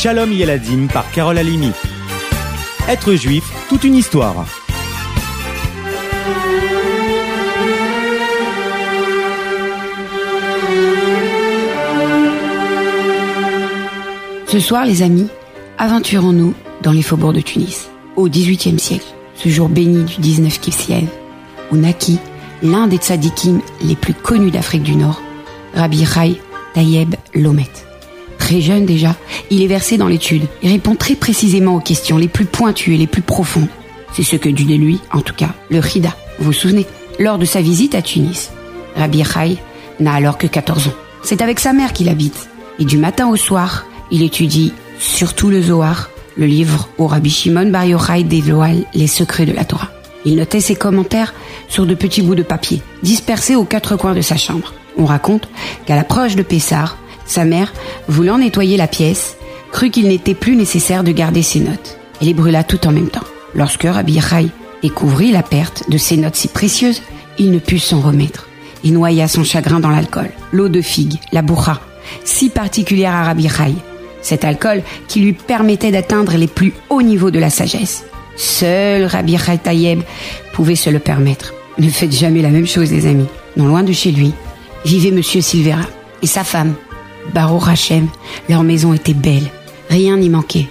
Shalom Yeladim par Carole Alimi. Être juif, toute une histoire. Ce soir, les amis, aventurons-nous dans les faubourgs de Tunis, au XVIIIe siècle, ce jour béni du 19 Kifsiev, où naquit l'un des tzadikim les plus connus d'Afrique du Nord, Rabbi Rai Tayeb Lomet. Très jeune déjà, il est versé dans l'étude et répond très précisément aux questions les plus pointues et les plus profondes. C'est ce que dit de lui, en tout cas, le Rida. Vous vous souvenez Lors de sa visite à Tunis, Rabbi Rai n'a alors que 14 ans. C'est avec sa mère qu'il habite. Et du matin au soir, il étudie surtout le Zohar, le livre où Rabbi Shimon Bar Yochai dévoile les secrets de la Torah. Il notait ses commentaires sur de petits bouts de papier, dispersés aux quatre coins de sa chambre. On raconte qu'à l'approche de Pessar, sa mère, voulant nettoyer la pièce, crut qu'il n'était plus nécessaire de garder ses notes. et les brûla tout en même temps. Lorsque Rabbi Yochai découvrit la perte de ces notes si précieuses, il ne put s'en remettre. Il noya son chagrin dans l'alcool, l'eau de figue, la bourra, si particulière à Rabbi Yochai, cet alcool qui lui permettait d'atteindre les plus hauts niveaux de la sagesse. Seul Rabbi Tayeb pouvait se le permettre. Ne faites jamais la même chose, les amis. Non loin de chez lui, vivait Monsieur Silvera et sa femme, Baruch Hashem. Leur maison était belle, rien n'y manquait,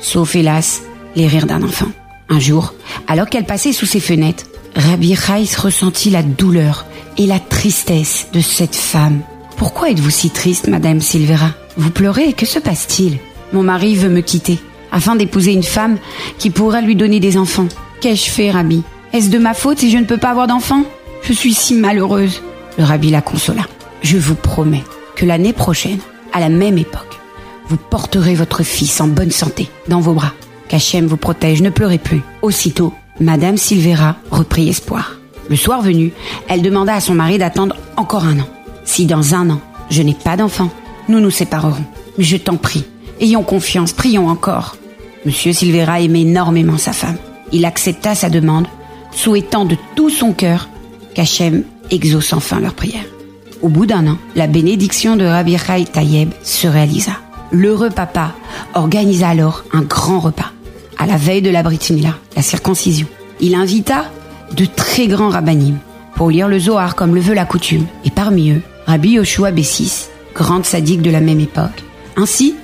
sauf hélas les rires d'un enfant. Un jour, alors qu'elle passait sous ses fenêtres, Rabbi Chaïs ressentit la douleur et la tristesse de cette femme. Pourquoi êtes-vous si triste, Madame Silvera? Vous pleurez, que se passe-t-il? Mon mari veut me quitter, afin d'épouser une femme qui pourra lui donner des enfants. Qu'ai-je fait, Rabbi? Est-ce de ma faute si je ne peux pas avoir d'enfants? Je suis si malheureuse. Le Rabbi la consola. Je vous promets que l'année prochaine, à la même époque, vous porterez votre fils en bonne santé dans vos bras. Qu'Hachem vous protège, ne pleurez plus. Aussitôt, Madame Silvera reprit espoir. Le soir venu, elle demanda à son mari d'attendre encore un an. Si dans un an, je n'ai pas d'enfant, nous nous séparerons. Mais je t'en prie, ayons confiance, prions encore. Monsieur Silvera aimait énormément sa femme. Il accepta sa demande, souhaitant de tout son cœur qu'Hachem exauce enfin leur prière. Au bout d'un an, la bénédiction de Rabbi Tayeb se réalisa. L'heureux papa organisa alors un grand repas, à la veille de la Brit Mila, la circoncision. Il invita de très grands rabbinim pour lire le Zohar comme le veut la coutume, et parmi eux, Rabbi Yoshua Bessis, grande sadique de la même époque, ainsi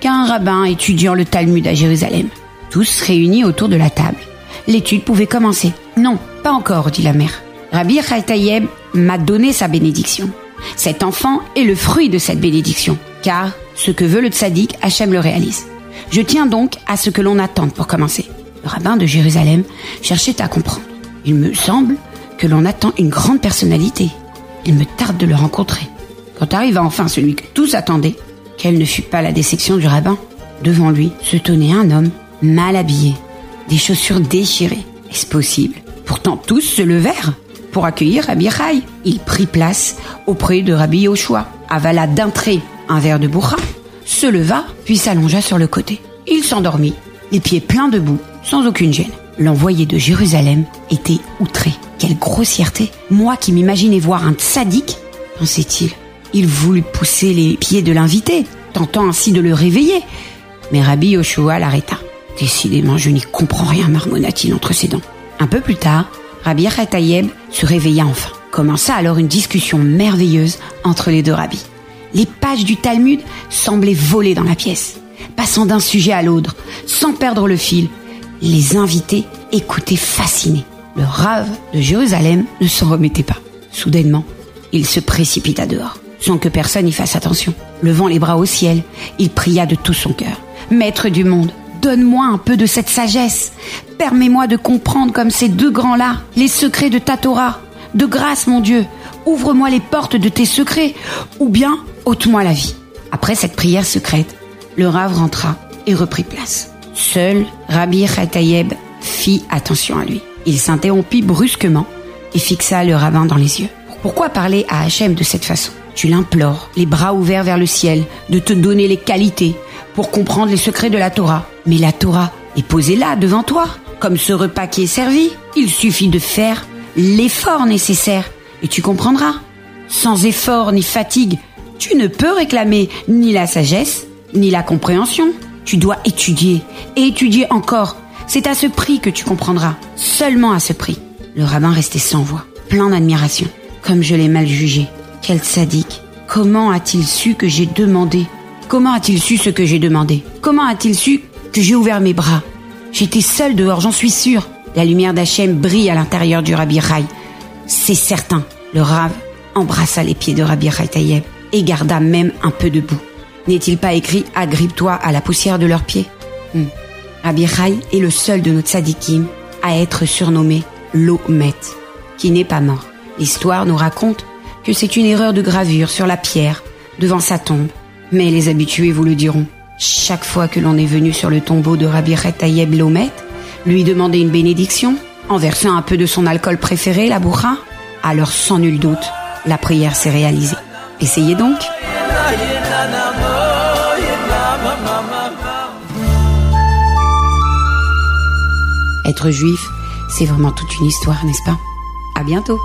qu'un rabbin étudiant le Talmud à Jérusalem. Tous réunis autour de la table. L'étude pouvait commencer. Non, pas encore, dit la mère. Rabbi Tayeb m'a donné sa bénédiction. Cet enfant est le fruit de cette bénédiction, car ce que veut le tzaddik, Hachem le réalise. Je tiens donc à ce que l'on attende pour commencer. Le rabbin de Jérusalem cherchait à comprendre. Il me semble que l'on attend une grande personnalité. Il me tarde de le rencontrer. Quand arriva enfin celui que tous attendaient, quelle ne fut pas la déception du rabbin Devant lui se tenait un homme mal habillé, des chaussures déchirées. Est-ce possible? Pourtant tous se levèrent pour accueillir Rabbi. Il prit place auprès de Rabbi Yoshua, avala d'un trait un verre de bourra, se leva, puis s'allongea sur le côté. Il s'endormit, les pieds pleins de boue, sans aucune gêne. L'envoyé de Jérusalem était outré. Quelle grossièreté Moi qui m'imaginais voir un tzaddik, pensait-il. Il voulut pousser les pieds de l'invité, tentant ainsi de le réveiller. Mais Rabbi Yoshua l'arrêta. Décidément, je n'y comprends rien, marmonna-t-il entre ses dents. Un peu plus tard, Rabbi Tayeb se réveilla enfin. Commença alors une discussion merveilleuse entre les deux rabbis. Les pages du Talmud semblaient voler dans la pièce, passant d'un sujet à l'autre, sans perdre le fil. Les invités écoutaient fascinés. Le rave de Jérusalem ne s'en remettait pas. Soudainement, il se précipita dehors, sans que personne y fasse attention. Levant les bras au ciel, il pria de tout son cœur. Maître du monde, donne-moi un peu de cette sagesse. Permets-moi de comprendre comme ces deux grands-là les secrets de ta Torah. De grâce, mon Dieu, ouvre-moi les portes de tes secrets, ou bien ôte-moi la vie. Après cette prière secrète, le rave rentra et reprit place. Seul Rabbi Tayeb fit attention à lui. Il s'interrompit brusquement et fixa le rabbin dans les yeux. Pourquoi parler à Hachem de cette façon? Tu l'implores, les bras ouverts vers le ciel, de te donner les qualités pour comprendre les secrets de la Torah. Mais la Torah est posée là, devant toi, comme ce repas qui est servi. Il suffit de faire l'effort nécessaire et tu comprendras. Sans effort ni fatigue, tu ne peux réclamer ni la sagesse, ni la compréhension. Tu dois étudier et étudier encore. C'est à ce prix que tu comprendras. Seulement à ce prix. Le rabbin restait sans voix, plein d'admiration. Comme je l'ai mal jugé. Quel sadique. Comment a-t-il su que j'ai demandé Comment a-t-il su ce que j'ai demandé? Comment a-t-il su que j'ai ouvert mes bras? J'étais seule dehors, j'en suis sûre. La lumière d'Hachem brille à l'intérieur du Rabbi Rai. C'est certain. Le Rav embrassa les pieds de Rabbi Tayeb et garda même un peu de boue. N'est-il pas écrit Agrippe-toi à la poussière de leurs pieds? Hmm. Rabbi Rai est le seul de nos tzadikim à être surnommé l'Omet, qui n'est pas mort. L'histoire nous raconte que c'est une erreur de gravure sur la pierre devant sa tombe. Mais les habitués vous le diront. Chaque fois que l'on est venu sur le tombeau de Rabbi Tayeb l'Omet, lui demander une bénédiction, en versant un peu de son alcool préféré, la bourra, alors sans nul doute, la prière s'est réalisée. Essayez donc. Être juif, c'est vraiment toute une histoire, n'est-ce pas? À bientôt